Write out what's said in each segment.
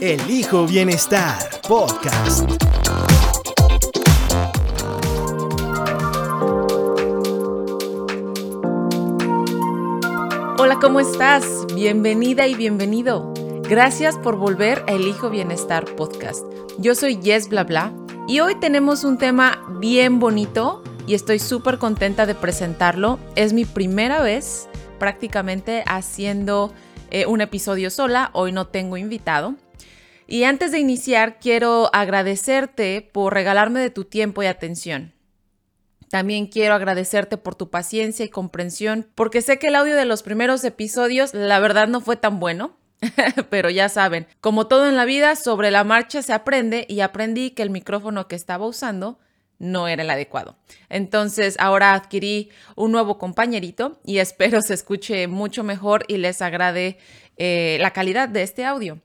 Elijo Bienestar Podcast. Hola, ¿cómo estás? Bienvenida y bienvenido. Gracias por volver a Elijo Bienestar Podcast. Yo soy Yes Bla Bla y hoy tenemos un tema bien bonito y estoy súper contenta de presentarlo. Es mi primera vez prácticamente haciendo eh, un episodio sola. Hoy no tengo invitado. Y antes de iniciar, quiero agradecerte por regalarme de tu tiempo y atención. También quiero agradecerte por tu paciencia y comprensión, porque sé que el audio de los primeros episodios, la verdad, no fue tan bueno. Pero ya saben, como todo en la vida, sobre la marcha se aprende y aprendí que el micrófono que estaba usando no era el adecuado. Entonces ahora adquirí un nuevo compañerito y espero se escuche mucho mejor y les agrade eh, la calidad de este audio.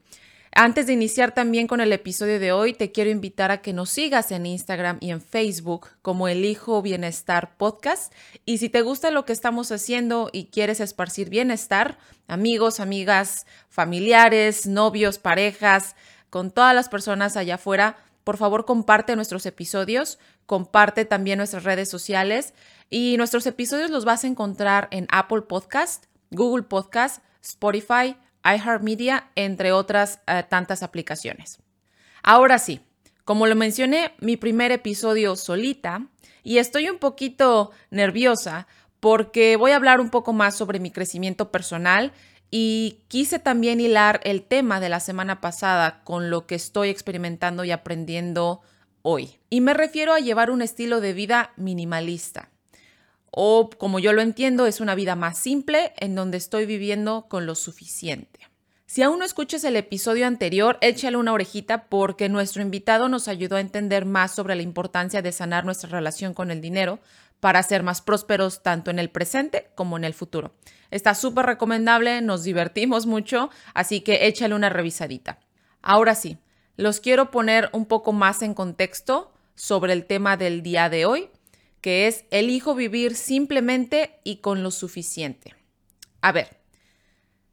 Antes de iniciar también con el episodio de hoy, te quiero invitar a que nos sigas en Instagram y en Facebook como Elijo Bienestar Podcast. Y si te gusta lo que estamos haciendo y quieres esparcir bienestar, amigos, amigas, familiares, novios, parejas, con todas las personas allá afuera, por favor comparte nuestros episodios, comparte también nuestras redes sociales y nuestros episodios los vas a encontrar en Apple Podcast, Google Podcast, Spotify, iHeartMedia, entre otras eh, tantas aplicaciones. Ahora sí, como lo mencioné, mi primer episodio solita y estoy un poquito nerviosa porque voy a hablar un poco más sobre mi crecimiento personal y quise también hilar el tema de la semana pasada con lo que estoy experimentando y aprendiendo hoy. Y me refiero a llevar un estilo de vida minimalista o como yo lo entiendo, es una vida más simple en donde estoy viviendo con lo suficiente. Si aún no escuchas el episodio anterior, échale una orejita porque nuestro invitado nos ayudó a entender más sobre la importancia de sanar nuestra relación con el dinero para ser más prósperos tanto en el presente como en el futuro. Está súper recomendable, nos divertimos mucho, así que échale una revisadita. Ahora sí, los quiero poner un poco más en contexto sobre el tema del día de hoy que es elijo vivir simplemente y con lo suficiente. A ver,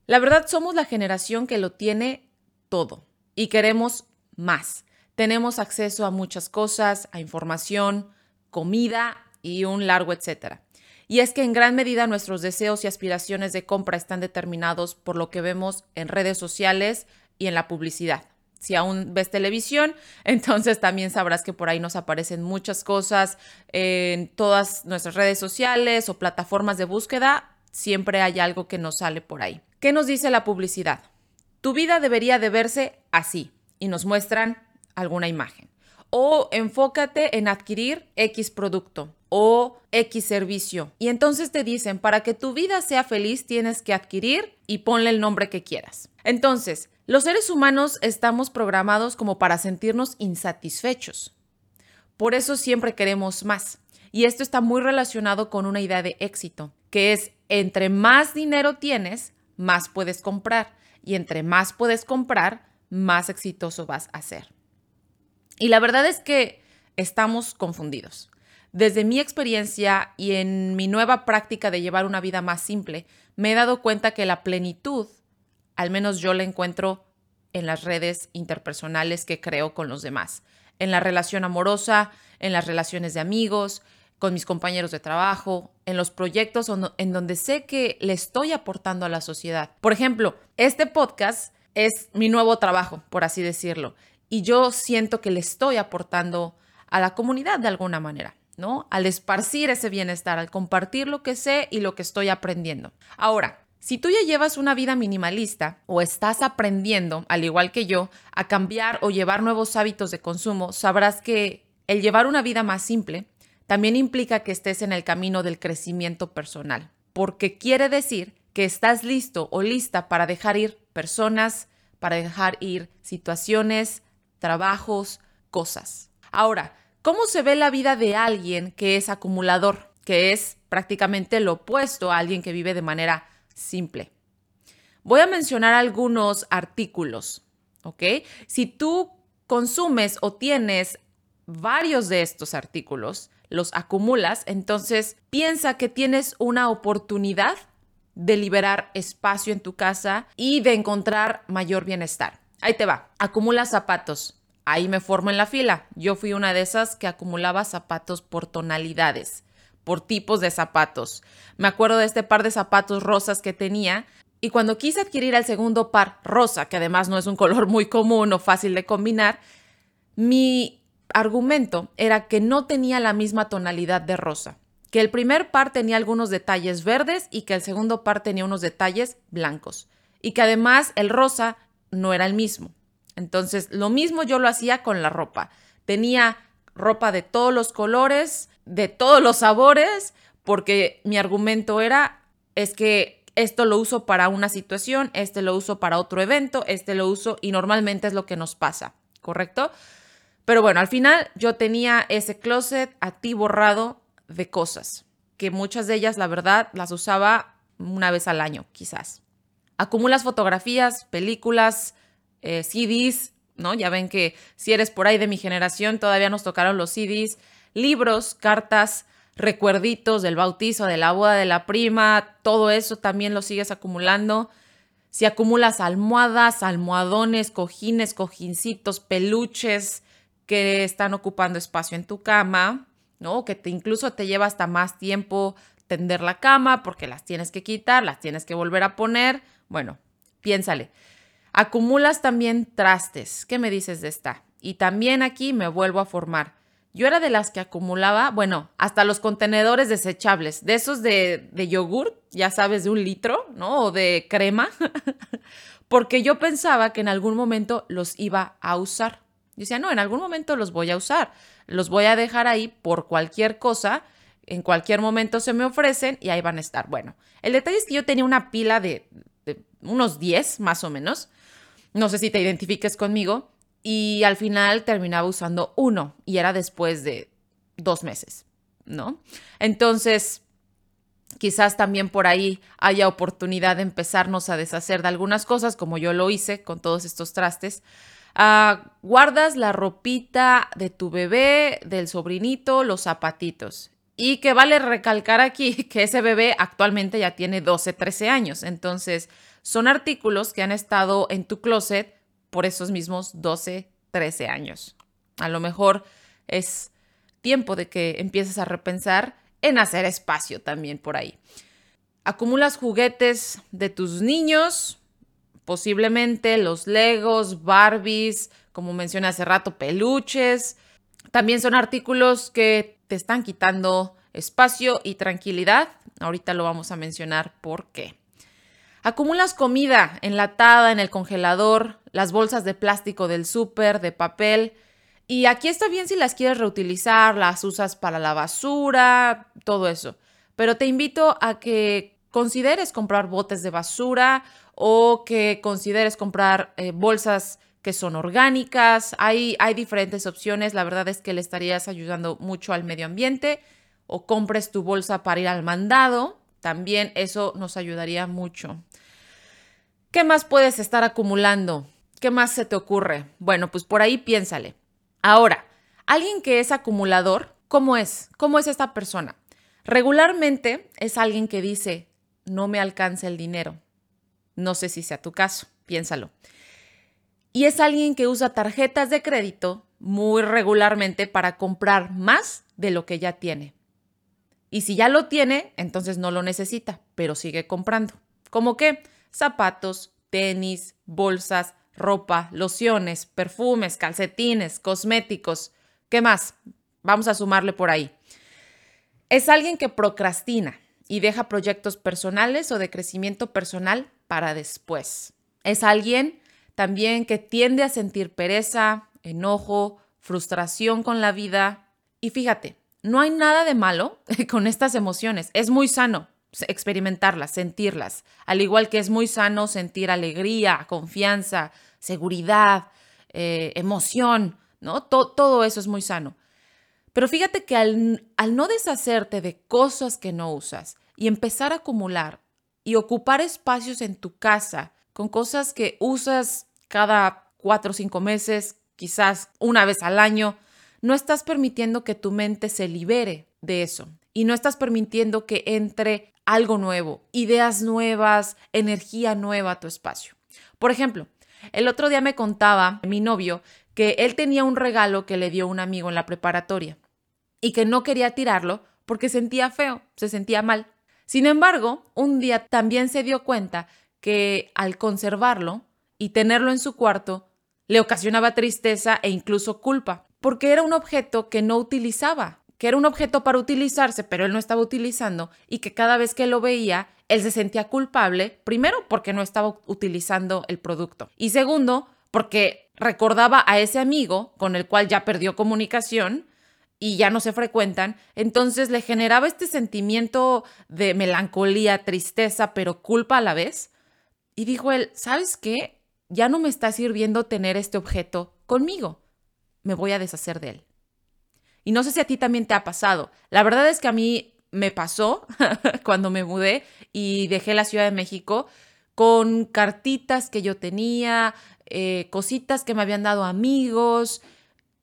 la verdad somos la generación que lo tiene todo y queremos más. Tenemos acceso a muchas cosas, a información, comida y un largo etcétera. Y es que en gran medida nuestros deseos y aspiraciones de compra están determinados por lo que vemos en redes sociales y en la publicidad. Si aún ves televisión, entonces también sabrás que por ahí nos aparecen muchas cosas en todas nuestras redes sociales o plataformas de búsqueda. Siempre hay algo que nos sale por ahí. ¿Qué nos dice la publicidad? Tu vida debería de verse así y nos muestran alguna imagen. O enfócate en adquirir X producto o X servicio. Y entonces te dicen, para que tu vida sea feliz tienes que adquirir y ponle el nombre que quieras. Entonces, los seres humanos estamos programados como para sentirnos insatisfechos. Por eso siempre queremos más. Y esto está muy relacionado con una idea de éxito, que es entre más dinero tienes, más puedes comprar. Y entre más puedes comprar, más exitoso vas a ser. Y la verdad es que estamos confundidos. Desde mi experiencia y en mi nueva práctica de llevar una vida más simple, me he dado cuenta que la plenitud al menos yo la encuentro en las redes interpersonales que creo con los demás, en la relación amorosa, en las relaciones de amigos, con mis compañeros de trabajo, en los proyectos en donde sé que le estoy aportando a la sociedad. Por ejemplo, este podcast es mi nuevo trabajo, por así decirlo, y yo siento que le estoy aportando a la comunidad de alguna manera. ¿no? Al esparcir ese bienestar, al compartir lo que sé y lo que estoy aprendiendo. Ahora, si tú ya llevas una vida minimalista o estás aprendiendo, al igual que yo, a cambiar o llevar nuevos hábitos de consumo, sabrás que el llevar una vida más simple también implica que estés en el camino del crecimiento personal, porque quiere decir que estás listo o lista para dejar ir personas, para dejar ir situaciones, trabajos, cosas. Ahora, ¿cómo se ve la vida de alguien que es acumulador? Que es prácticamente lo opuesto a alguien que vive de manera simple. Voy a mencionar algunos artículos, ¿ok? Si tú consumes o tienes varios de estos artículos, los acumulas, entonces piensa que tienes una oportunidad de liberar espacio en tu casa y de encontrar mayor bienestar. Ahí te va, acumula zapatos. Ahí me formo en la fila. Yo fui una de esas que acumulaba zapatos por tonalidades, por tipos de zapatos. Me acuerdo de este par de zapatos rosas que tenía y cuando quise adquirir el segundo par rosa, que además no es un color muy común o fácil de combinar, mi argumento era que no tenía la misma tonalidad de rosa, que el primer par tenía algunos detalles verdes y que el segundo par tenía unos detalles blancos, y que además el rosa no era el mismo. Entonces, lo mismo yo lo hacía con la ropa. Tenía ropa de todos los colores, de todos los sabores, porque mi argumento era, es que esto lo uso para una situación, este lo uso para otro evento, este lo uso y normalmente es lo que nos pasa, ¿correcto? Pero bueno, al final yo tenía ese closet a ti borrado de cosas, que muchas de ellas, la verdad, las usaba una vez al año, quizás. Acumulas fotografías, películas, eh, CDs, ¿no? Ya ven que si eres por ahí de mi generación, todavía nos tocaron los CDs, libros, cartas, recuerditos del bautizo, de la boda de la prima, todo eso también lo sigues acumulando. Si acumulas almohadas, almohadones, cojines, cojincitos, peluches, que están ocupando espacio en tu cama, ¿no? Que te, incluso te lleva hasta más tiempo tender la cama porque las tienes que quitar, las tienes que volver a poner. Bueno, piénsale. Acumulas también trastes. ¿Qué me dices de esta? Y también aquí me vuelvo a formar. Yo era de las que acumulaba, bueno, hasta los contenedores desechables, de esos de, de yogur, ya sabes, de un litro, ¿no? O de crema, porque yo pensaba que en algún momento los iba a usar. Yo decía, no, en algún momento los voy a usar, los voy a dejar ahí por cualquier cosa, en cualquier momento se me ofrecen y ahí van a estar. Bueno, el detalle es que yo tenía una pila de, unos 10 más o menos, no sé si te identifiques conmigo, y al final terminaba usando uno y era después de dos meses, ¿no? Entonces, quizás también por ahí haya oportunidad de empezarnos a deshacer de algunas cosas, como yo lo hice con todos estos trastes, Ah, guardas la ropita de tu bebé, del sobrinito, los zapatitos. Y que vale recalcar aquí que ese bebé actualmente ya tiene 12, 13 años. Entonces, son artículos que han estado en tu closet por esos mismos 12, 13 años. A lo mejor es tiempo de que empieces a repensar en hacer espacio también por ahí. Acumulas juguetes de tus niños, posiblemente los Legos, Barbies, como mencioné hace rato, peluches. También son artículos que te están quitando espacio y tranquilidad. Ahorita lo vamos a mencionar por qué. Acumulas comida enlatada en el congelador, las bolsas de plástico del súper, de papel. Y aquí está bien si las quieres reutilizar, las usas para la basura, todo eso. Pero te invito a que consideres comprar botes de basura o que consideres comprar eh, bolsas que son orgánicas. Hay, hay diferentes opciones. La verdad es que le estarías ayudando mucho al medio ambiente o compres tu bolsa para ir al mandado. También eso nos ayudaría mucho. ¿Qué más puedes estar acumulando? ¿Qué más se te ocurre? Bueno, pues por ahí piénsale. Ahora, alguien que es acumulador, ¿cómo es? ¿Cómo es esta persona? Regularmente es alguien que dice, no me alcanza el dinero. No sé si sea tu caso, piénsalo. Y es alguien que usa tarjetas de crédito muy regularmente para comprar más de lo que ya tiene. Y si ya lo tiene, entonces no lo necesita, pero sigue comprando. ¿Cómo qué? Zapatos, tenis, bolsas, ropa, lociones, perfumes, calcetines, cosméticos. ¿Qué más? Vamos a sumarle por ahí. Es alguien que procrastina y deja proyectos personales o de crecimiento personal para después. Es alguien también que tiende a sentir pereza, enojo, frustración con la vida. Y fíjate, no hay nada de malo con estas emociones. Es muy sano experimentarlas, sentirlas. Al igual que es muy sano sentir alegría, confianza, seguridad, eh, emoción, ¿no? todo eso es muy sano. Pero fíjate que al, al no deshacerte de cosas que no usas y empezar a acumular y ocupar espacios en tu casa con cosas que usas cada cuatro o cinco meses, quizás una vez al año, no estás permitiendo que tu mente se libere de eso y no estás permitiendo que entre algo nuevo, ideas nuevas, energía nueva a tu espacio. Por ejemplo, el otro día me contaba mi novio que él tenía un regalo que le dio un amigo en la preparatoria y que no quería tirarlo porque sentía feo, se sentía mal. Sin embargo, un día también se dio cuenta que al conservarlo y tenerlo en su cuarto, le ocasionaba tristeza e incluso culpa, porque era un objeto que no utilizaba, que era un objeto para utilizarse, pero él no estaba utilizando y que cada vez que lo veía, él se sentía culpable, primero porque no estaba utilizando el producto y segundo porque recordaba a ese amigo con el cual ya perdió comunicación y ya no se frecuentan, entonces le generaba este sentimiento de melancolía, tristeza, pero culpa a la vez. Y dijo él, ¿sabes qué? Ya no me está sirviendo tener este objeto conmigo. Me voy a deshacer de él. Y no sé si a ti también te ha pasado. La verdad es que a mí me pasó cuando me mudé y dejé la Ciudad de México con cartitas que yo tenía, eh, cositas que me habían dado amigos.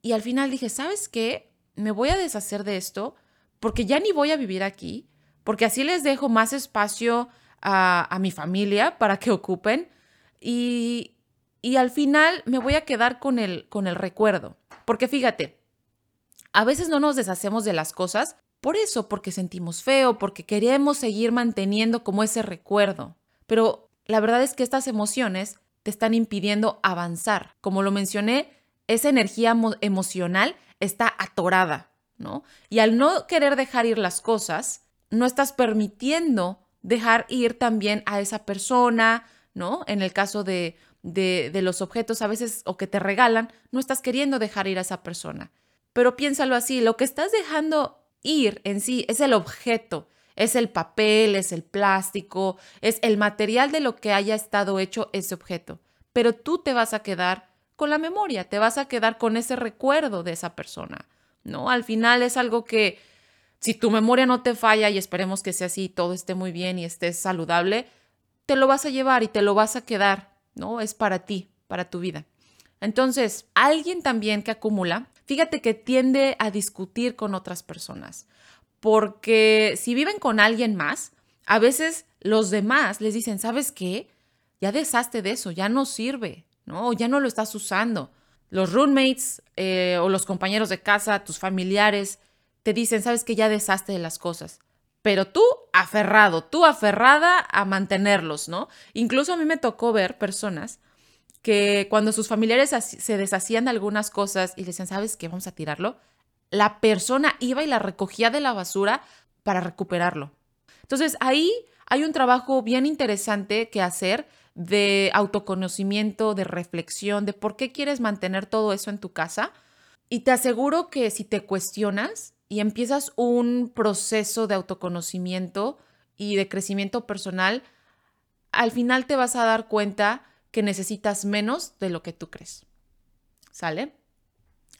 Y al final dije, ¿sabes qué? Me voy a deshacer de esto porque ya ni voy a vivir aquí, porque así les dejo más espacio a, a mi familia para que ocupen. Y, y al final me voy a quedar con el, con el recuerdo. Porque fíjate, a veces no nos deshacemos de las cosas por eso, porque sentimos feo, porque queremos seguir manteniendo como ese recuerdo. Pero la verdad es que estas emociones te están impidiendo avanzar. Como lo mencioné, esa energía emocional está atorada, ¿no? Y al no querer dejar ir las cosas, no estás permitiendo dejar ir también a esa persona, ¿no? En el caso de, de, los objetos a veces o que te regalan, no estás queriendo dejar ir a esa persona. Pero piénsalo así, lo que estás dejando ir en sí es el objeto, es el papel, es el plástico, es el material de lo que haya estado hecho ese objeto. Pero tú te vas a quedar con la memoria, te vas a quedar con ese recuerdo de esa persona, ¿no? Al final es algo que si tu memoria no te falla y esperemos que sea así, todo esté muy bien y estés saludable, te lo vas a llevar y te lo vas a quedar, ¿no? Es para ti, para tu vida. Entonces, alguien también que acumula fíjate que tiende a discutir con otras personas, porque si viven con alguien más, a veces los demás les dicen, ¿sabes qué? Ya deshazte de eso, ya no sirve, ¿no? Ya no lo estás usando. Los roommates eh, o los compañeros de casa, tus familiares, te dicen, ¿sabes qué? Ya deshazte de las cosas. Pero tú aferrado, tú aferrada a mantenerlos, ¿no? Incluso a mí me tocó ver personas que cuando sus familiares se deshacían de algunas cosas y decían, ¿sabes qué? Vamos a tirarlo, la persona iba y la recogía de la basura para recuperarlo. Entonces ahí hay un trabajo bien interesante que hacer de autoconocimiento, de reflexión, de por qué quieres mantener todo eso en tu casa. Y te aseguro que si te cuestionas y empiezas un proceso de autoconocimiento y de crecimiento personal, al final te vas a dar cuenta que necesitas menos de lo que tú crees. ¿Sale?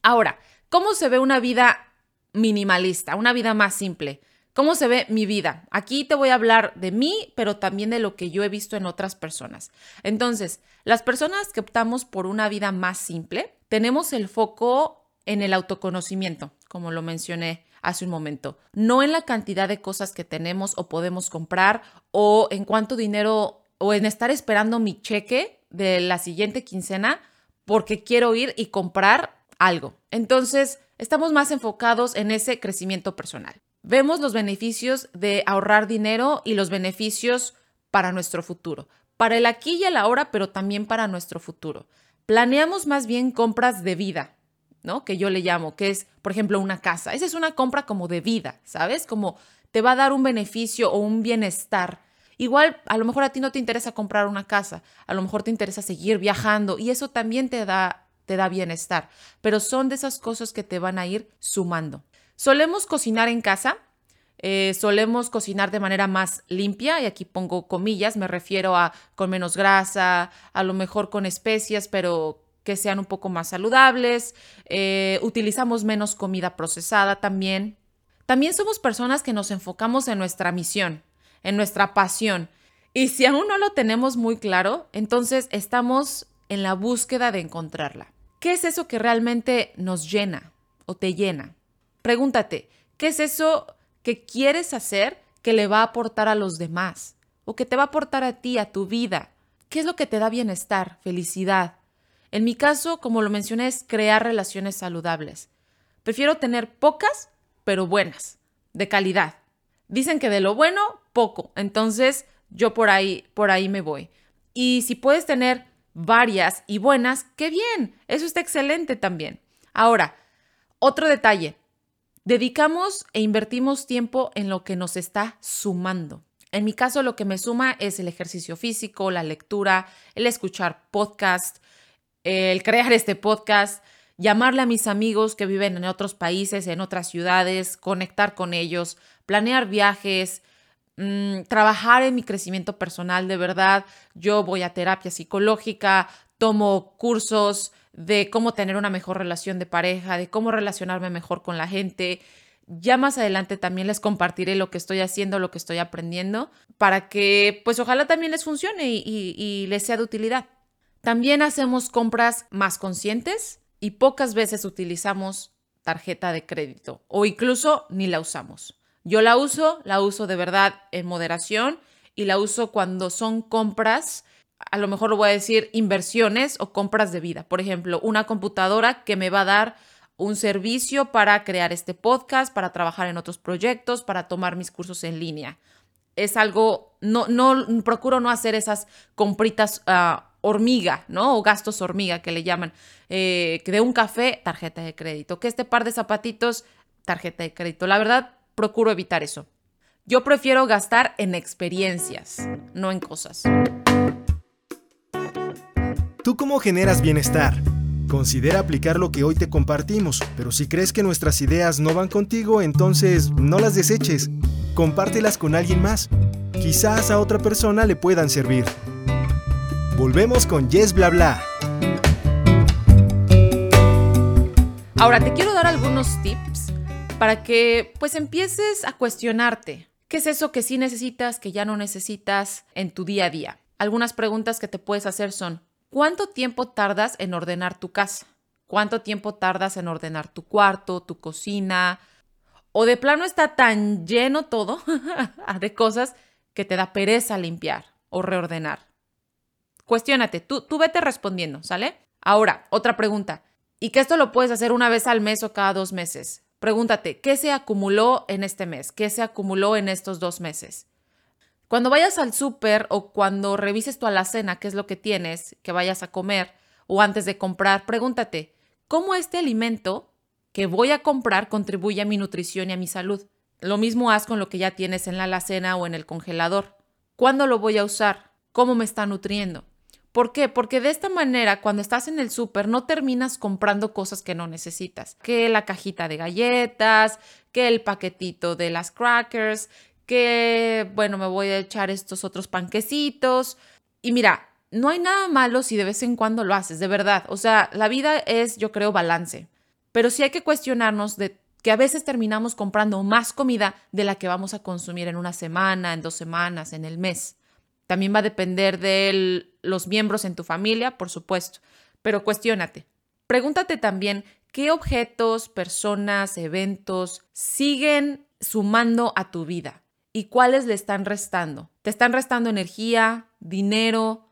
Ahora, ¿cómo se ve una vida minimalista, una vida más simple? ¿Cómo se ve mi vida? Aquí te voy a hablar de mí, pero también de lo que yo he visto en otras personas. Entonces, las personas que optamos por una vida más simple, tenemos el foco en el autoconocimiento, como lo mencioné hace un momento, no en la cantidad de cosas que tenemos o podemos comprar o en cuánto dinero o en estar esperando mi cheque de la siguiente quincena porque quiero ir y comprar algo. Entonces, estamos más enfocados en ese crecimiento personal. Vemos los beneficios de ahorrar dinero y los beneficios para nuestro futuro, para el aquí y el ahora, pero también para nuestro futuro. Planeamos más bien compras de vida, Que yo le llamo, que es, por ejemplo, una casa. Esa es una compra como de vida, ¿sabes? Como te va a dar un beneficio o un bienestar Igual, a lo mejor a ti no te interesa comprar una casa, a lo mejor te interesa seguir viajando y eso también te da, te da bienestar, pero son de esas cosas que te van a ir sumando. Solemos cocinar en casa, eh, solemos cocinar de manera más limpia, y aquí pongo comillas, me refiero a con menos grasa, a lo mejor con especias, pero que sean un poco más saludables. Eh, utilizamos menos comida procesada también. También somos personas que nos enfocamos en nuestra misión, en nuestra pasión. Y si aún no lo tenemos muy claro, entonces estamos en la búsqueda de encontrarla. ¿Qué es eso que realmente nos llena o te llena? Pregúntate, ¿qué es eso que quieres hacer que le va a aportar a los demás o que te va a aportar a ti, a tu vida? ¿Qué es lo que te da bienestar, felicidad? En mi caso, como lo mencioné, es crear relaciones saludables. Prefiero tener pocas, pero buenas, de calidad. Dicen que de lo bueno, poco. Entonces, yo por ahí, por ahí me voy. Y si puedes tener varias y buenas, qué bien. Eso está excelente también. Ahora, otro detalle. Dedicamos e invertimos tiempo en lo que nos está sumando. En mi caso, lo que me suma es el ejercicio físico, la lectura, el escuchar podcast, el crear este podcast, llamarle a mis amigos que viven en otros países, en otras ciudades, conectar con ellos, planear viajes, mm, trabajar en mi crecimiento personal de verdad. Yo voy a terapia psicológica, tomo cursos, de cómo tener una mejor relación de pareja, de cómo relacionarme mejor con la gente. Ya más adelante también les compartiré lo que estoy haciendo, lo que estoy aprendiendo, para que pues ojalá también les funcione y, y les sea de utilidad. También hacemos compras más conscientes y pocas veces utilizamos tarjeta de crédito o incluso ni la usamos. Yo la uso, la uso de verdad en moderación y la uso cuando son compras a lo mejor lo voy a decir, inversiones o compras de vida. Por ejemplo, una computadora que me va a dar un servicio para crear este podcast, para trabajar en otros proyectos, para tomar mis cursos en línea. Es algo, no, no, procuro no hacer esas compritas ah, hormiga, ¿no? O gastos hormiga que le llaman. Eh, que de un café, tarjeta de crédito. Que este par de zapatitos, tarjeta de crédito. La verdad, procuro evitar eso. Yo prefiero gastar en experiencias, no en cosas. ¿Tú cómo generas bienestar? Considera aplicar lo que hoy te compartimos, pero si crees que nuestras ideas no van contigo, entonces no las deseches. Compártelas con alguien más. Quizás a otra persona le puedan servir. Volvemos con Yes Bla Bla. Ahora te quiero dar algunos tips para que pues empieces a cuestionarte. ¿Qué es eso que sí necesitas, que ya no necesitas en tu día a día? Algunas preguntas que te puedes hacer son, ¿Cuánto tiempo tardas en ordenar tu casa? ¿Cuánto tiempo tardas en ordenar tu cuarto, tu cocina? O de plano está tan lleno todo de cosas que te da pereza limpiar o reordenar. Cuestiónate, tú, tú vete respondiendo, ¿sale? Ahora, otra pregunta. Y que esto lo puedes hacer una vez al mes o cada dos meses. Pregúntate, ¿qué se acumuló en este mes? ¿Qué se acumuló en estos dos meses? Cuando vayas al súper o cuando revises tu alacena, qué es lo que tienes, que vayas a comer, o antes de comprar, pregúntate, ¿cómo este alimento que voy a comprar contribuye a mi nutrición y a mi salud? Lo mismo haz con lo que ya tienes en la alacena o en el congelador. ¿Cuándo lo voy a usar? ¿Cómo me está nutriendo? ¿Por qué? Porque de esta manera, cuando estás en el súper, no terminas comprando cosas que no necesitas. Que la cajita de galletas, que el paquetito de las crackers, que, bueno, me voy a echar estos otros panquecitos. Y mira, no hay nada malo si de vez en cuando lo haces, de verdad. O sea, la vida es, yo creo, balance. Pero sí hay que cuestionarnos de que a veces terminamos comprando más comida de la que vamos a consumir en una semana, en dos semanas, en el mes. También va a depender de los miembros en tu familia, por supuesto. Pero cuestiónate. Pregúntate también qué objetos, personas, eventos siguen sumando a tu vida y cuáles le están restando. Te están restando energía, dinero,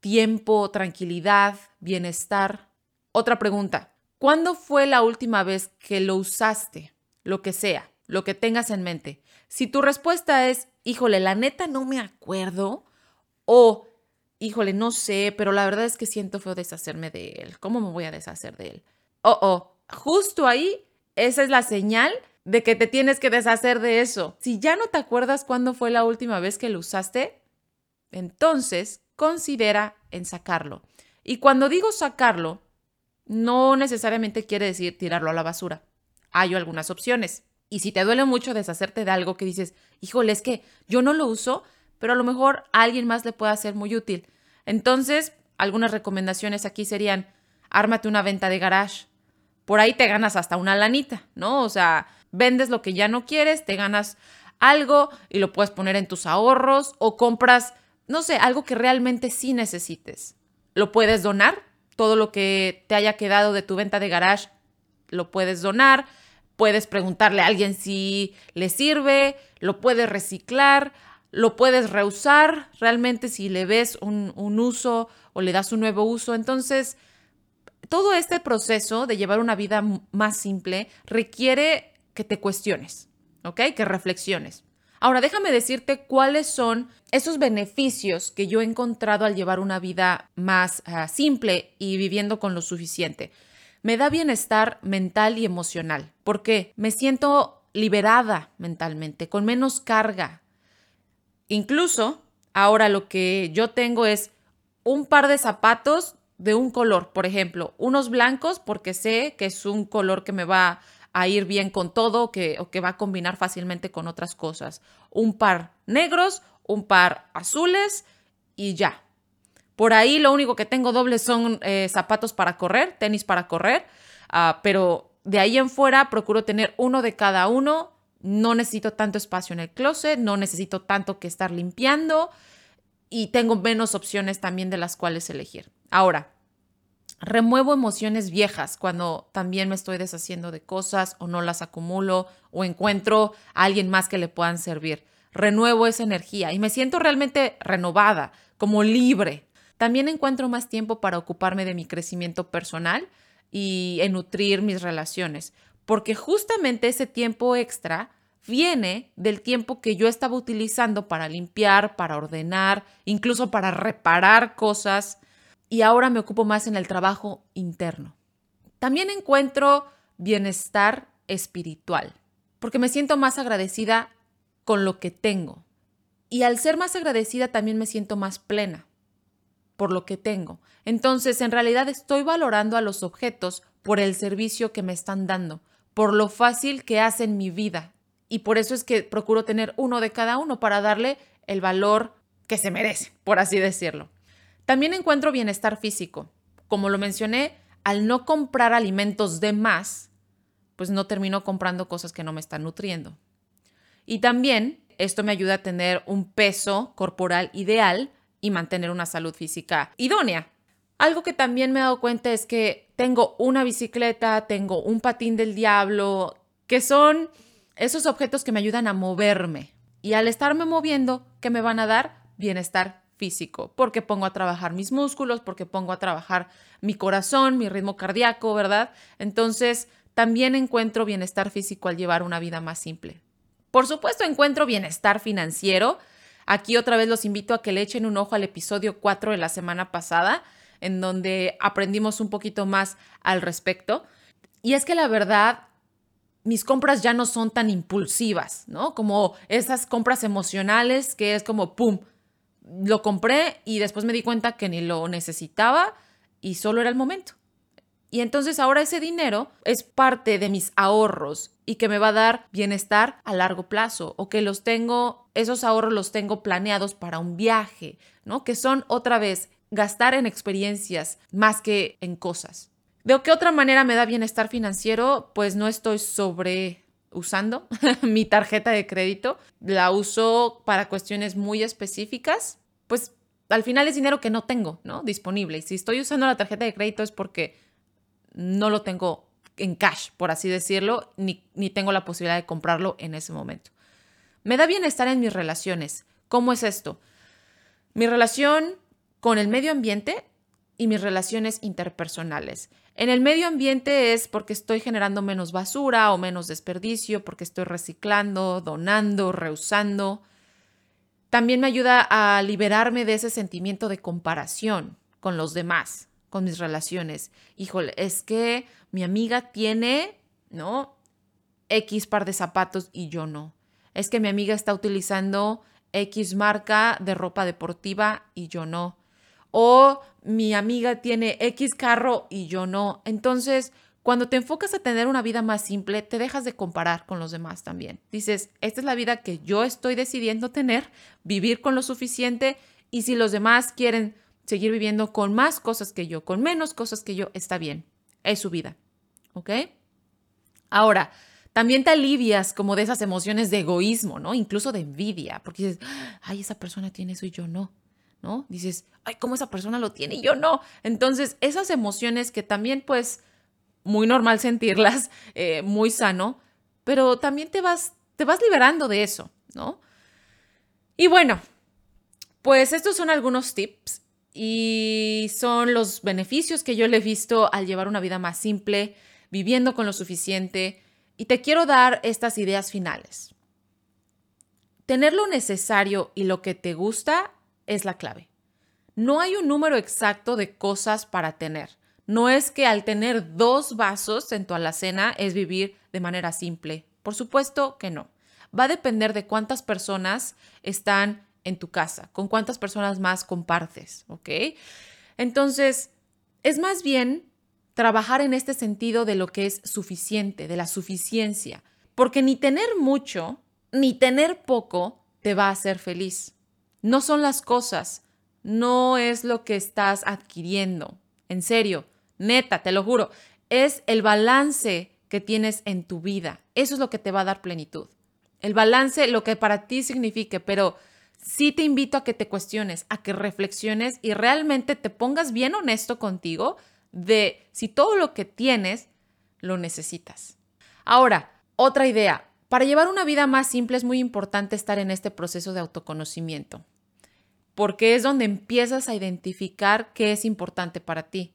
tiempo, tranquilidad, bienestar. Otra pregunta, ¿cuándo fue la última vez que lo usaste? Lo que sea, lo que tengas en mente. Si tu respuesta es, híjole, la neta no me acuerdo, o, híjole, no sé, pero la verdad es que siento feo deshacerme de él. ¿Cómo me voy a deshacer de él? Oh, oh, justo ahí, esa es la señal de que te tienes que deshacer de eso. Si ya no te acuerdas cuándo fue la última vez que lo usaste, entonces considera en sacarlo. Y cuando digo sacarlo, no necesariamente quiere decir tirarlo a la basura. Hay algunas opciones. Y si te duele mucho deshacerte de algo que dices, híjole, es que yo no lo uso, pero a lo mejor a alguien más le puede ser muy útil. Entonces, algunas recomendaciones aquí serían, ármate una venta de garage. Por ahí te ganas hasta una lanita, ¿no? O sea, vendes lo que ya no quieres, te ganas algo y lo puedes poner en tus ahorros o compras, no sé, algo que realmente sí necesites. Lo puedes donar, todo lo que te haya quedado de tu venta de garage lo puedes donar, puedes preguntarle a alguien si le sirve, lo puedes reciclar, lo puedes reusar realmente si le ves un, uso o le das un nuevo uso. Entonces, todo este proceso de llevar una vida más simple requiere que te cuestiones, ¿ok? Que reflexiones. Ahora, déjame decirte cuáles son esos beneficios que yo he encontrado al llevar una vida más ah, simple y viviendo con lo suficiente. Me da bienestar mental y emocional, porque me siento liberada mentalmente, con menos carga. Incluso, ahora lo que yo tengo es un par de zapatos de un color, por ejemplo, unos blancos porque sé que es un color que me va a ir bien con todo que, o que va a combinar fácilmente con otras cosas. Un par negros, un par azules y ya. Por ahí lo único que tengo doble son eh, zapatos para correr, tenis para correr, ah, pero de ahí en fuera procuro tener uno de cada uno. No necesito tanto espacio en el closet, no necesito tanto que estar limpiando y tengo menos opciones también de las cuales elegir. Ahora, remuevo emociones viejas cuando también me estoy deshaciendo de cosas o no las acumulo o encuentro a alguien más que le puedan servir. Renuevo esa energía y me siento realmente renovada, como libre. También encuentro más tiempo para ocuparme de mi crecimiento personal y en nutrir mis relaciones, porque justamente ese tiempo extra viene del tiempo que yo estaba utilizando para limpiar, para ordenar, incluso para reparar cosas, y ahora me ocupo más en el trabajo interno. También encuentro bienestar espiritual, porque me siento más agradecida con lo que tengo. Y al ser más agradecida también me siento más plena por lo que tengo. Entonces, en realidad estoy valorando a los objetos por el servicio que me están dando, por lo fácil que hacen mi vida. Y por eso es que procuro tener uno de cada uno para darle el valor que se merece, por así decirlo. También encuentro bienestar físico. Como lo mencioné, al no comprar alimentos de más, pues no termino comprando cosas que no me están nutriendo. Y también esto me ayuda a tener un peso corporal ideal y mantener una salud física idónea. Algo que también me he dado cuenta es que tengo una bicicleta, tengo un patín del diablo, que son esos objetos que me ayudan a moverme. Y al estarme moviendo, ¿qué me van a dar? Bienestar físico, porque pongo a trabajar mis músculos, porque pongo a trabajar mi corazón, mi ritmo cardíaco, ¿verdad? Entonces, también encuentro bienestar físico al llevar una vida más simple. Por supuesto, encuentro bienestar financiero. Aquí otra vez los invito a que le echen un ojo al episodio 4 de la semana pasada, en donde aprendimos un poquito más al respecto. Y es que la verdad, mis compras ya no son tan impulsivas, ¿no? Como esas compras emocionales que es como, ¡pum!, lo compré y después me di cuenta que ni lo necesitaba y solo era el momento. Y entonces ahora ese dinero es parte de mis ahorros y que me va a dar bienestar a largo plazo o que los tengo, esos ahorros los tengo planeados para un viaje, ¿no? Que son otra vez gastar en experiencias más que en cosas. ¿De qué otra manera me da bienestar financiero? Pues no estoy sobre usando mi tarjeta de crédito. La uso para cuestiones muy específicas. Pues al final es dinero que no tengo, ¿no? Disponible. Y si estoy usando la tarjeta de crédito es porque no lo tengo en cash, por así decirlo, ni, ni tengo la posibilidad de comprarlo en ese momento. Me da bienestar en mis relaciones. ¿Cómo es esto? Mi relación con el medio ambiente y mis relaciones interpersonales. En el medio ambiente es porque estoy generando menos basura o menos desperdicio, porque estoy reciclando, donando, reusando. También me ayuda a liberarme de ese sentimiento de comparación con los demás, con mis relaciones. Híjole, es que mi amiga tiene, ¿no? X par de zapatos y yo no. Es que mi amiga está utilizando X marca de ropa deportiva y yo no o mi amiga tiene X carro y yo no. Entonces, cuando te enfocas a tener una vida más simple, te dejas de comparar con los demás también. Dices, esta es la vida que yo estoy decidiendo tener, vivir con lo suficiente y si los demás quieren seguir viviendo con más cosas que yo, con menos cosas que yo, está bien. Es su vida. ¿Ok? Ahora, también te alivias como de esas emociones de egoísmo, ¿no? Incluso de envidia, porque dices, ay, esa persona tiene eso y yo no, ¿no? Dices, ay, ¿cómo esa persona lo tiene y yo no? Entonces, esas emociones que también, pues, muy normal sentirlas, eh, muy sano, pero también te vas, te vas liberando de eso, ¿no? Y bueno, pues estos son algunos tips y son los beneficios que yo le he visto al llevar una vida más simple, viviendo con lo suficiente. Y te quiero dar estas ideas finales. Tener lo necesario y lo que te gusta es la clave. No hay un número exacto de cosas para tener. No es que al tener dos vasos en tu alacena es vivir de manera simple. Por supuesto que no. Va a depender de cuántas personas están en tu casa, con cuántas personas más compartes, ¿ok? Entonces, es más bien trabajar en este sentido de lo que es suficiente, de la suficiencia, porque ni tener mucho, ni tener poco te va a hacer feliz. No son las cosas, no es lo que estás adquiriendo. En serio, neta, te lo juro, es el balance que tienes en tu vida. Eso es lo que te va a dar plenitud. El balance, lo que para ti signifique, pero sí te invito a que te cuestiones, a que reflexiones y realmente te pongas bien honesto contigo de si todo lo que tienes lo necesitas. Ahora, otra idea. Para llevar una vida más simple es muy importante estar en este proceso de autoconocimiento, porque es donde empiezas a identificar qué es importante para ti,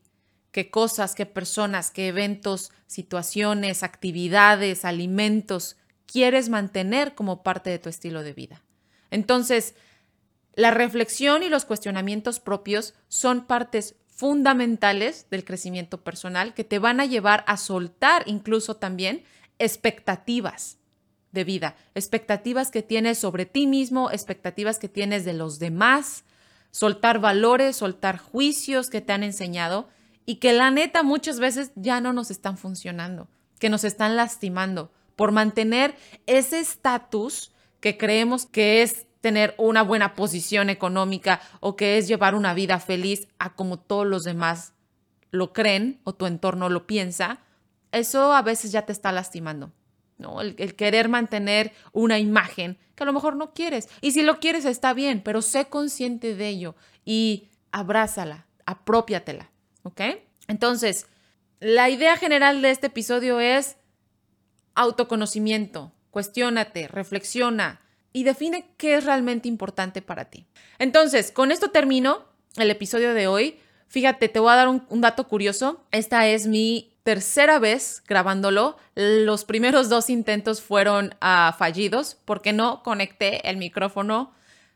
qué cosas, qué personas, qué eventos, situaciones, actividades, alimentos quieres mantener como parte de tu estilo de vida. Entonces, la reflexión y los cuestionamientos propios son partes fundamentales del crecimiento personal que te van a llevar a soltar incluso también expectativas de vida, expectativas que tienes sobre ti mismo, expectativas que tienes de los demás, soltar valores, soltar juicios que te han enseñado y que la neta muchas veces ya no nos están funcionando, que nos están lastimando por mantener ese estatus que creemos que es tener una buena posición económica o que es llevar una vida feliz a como todos los demás lo creen o tu entorno lo piensa, eso a veces ya te está lastimando. El, querer mantener una imagen que a lo mejor no quieres. Y si lo quieres está bien, pero sé consciente de ello y abrázala, apropiatela. ¿Ok? Entonces, la idea general de este episodio es autoconocimiento, cuestiónate, reflexiona y define qué es realmente importante para ti. Entonces, con esto termino el episodio de hoy. Fíjate, te voy a dar un, dato curioso. Esta es mi tercera vez grabándolo. Los primeros dos intentos fueron uh, fallidos porque no conecté el micrófono.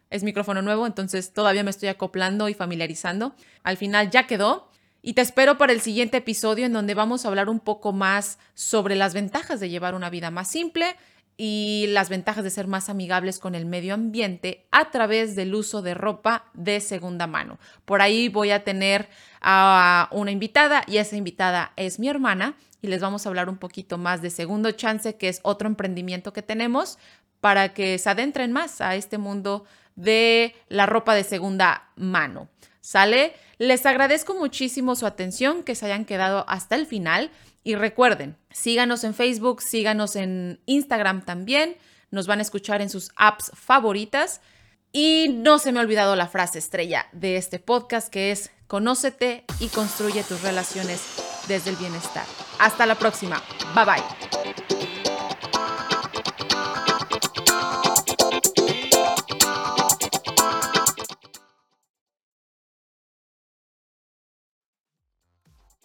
Es micrófono nuevo, entonces todavía me estoy acoplando y familiarizando. Al final ya quedó. Y te espero para el siguiente episodio en donde vamos a hablar un poco más sobre las ventajas de llevar una vida más simple y las ventajas de ser más amigables con el medio ambiente a través del uso de ropa de segunda mano. Por ahí voy a tener a una invitada y esa invitada es mi hermana y les vamos a hablar un poquito más de Segundo Chance, que es otro emprendimiento que tenemos para que se adentren más a este mundo de la ropa de segunda mano. ¿Sale? Les agradezco muchísimo su atención, que se hayan quedado hasta el final. Y recuerden, síganos en Facebook, síganos en Instagram también. Nos van a escuchar en sus apps favoritas. Y no se me ha olvidado la frase estrella de este podcast, que es conócete y construye tus relaciones desde el bienestar. Hasta la próxima. Bye bye.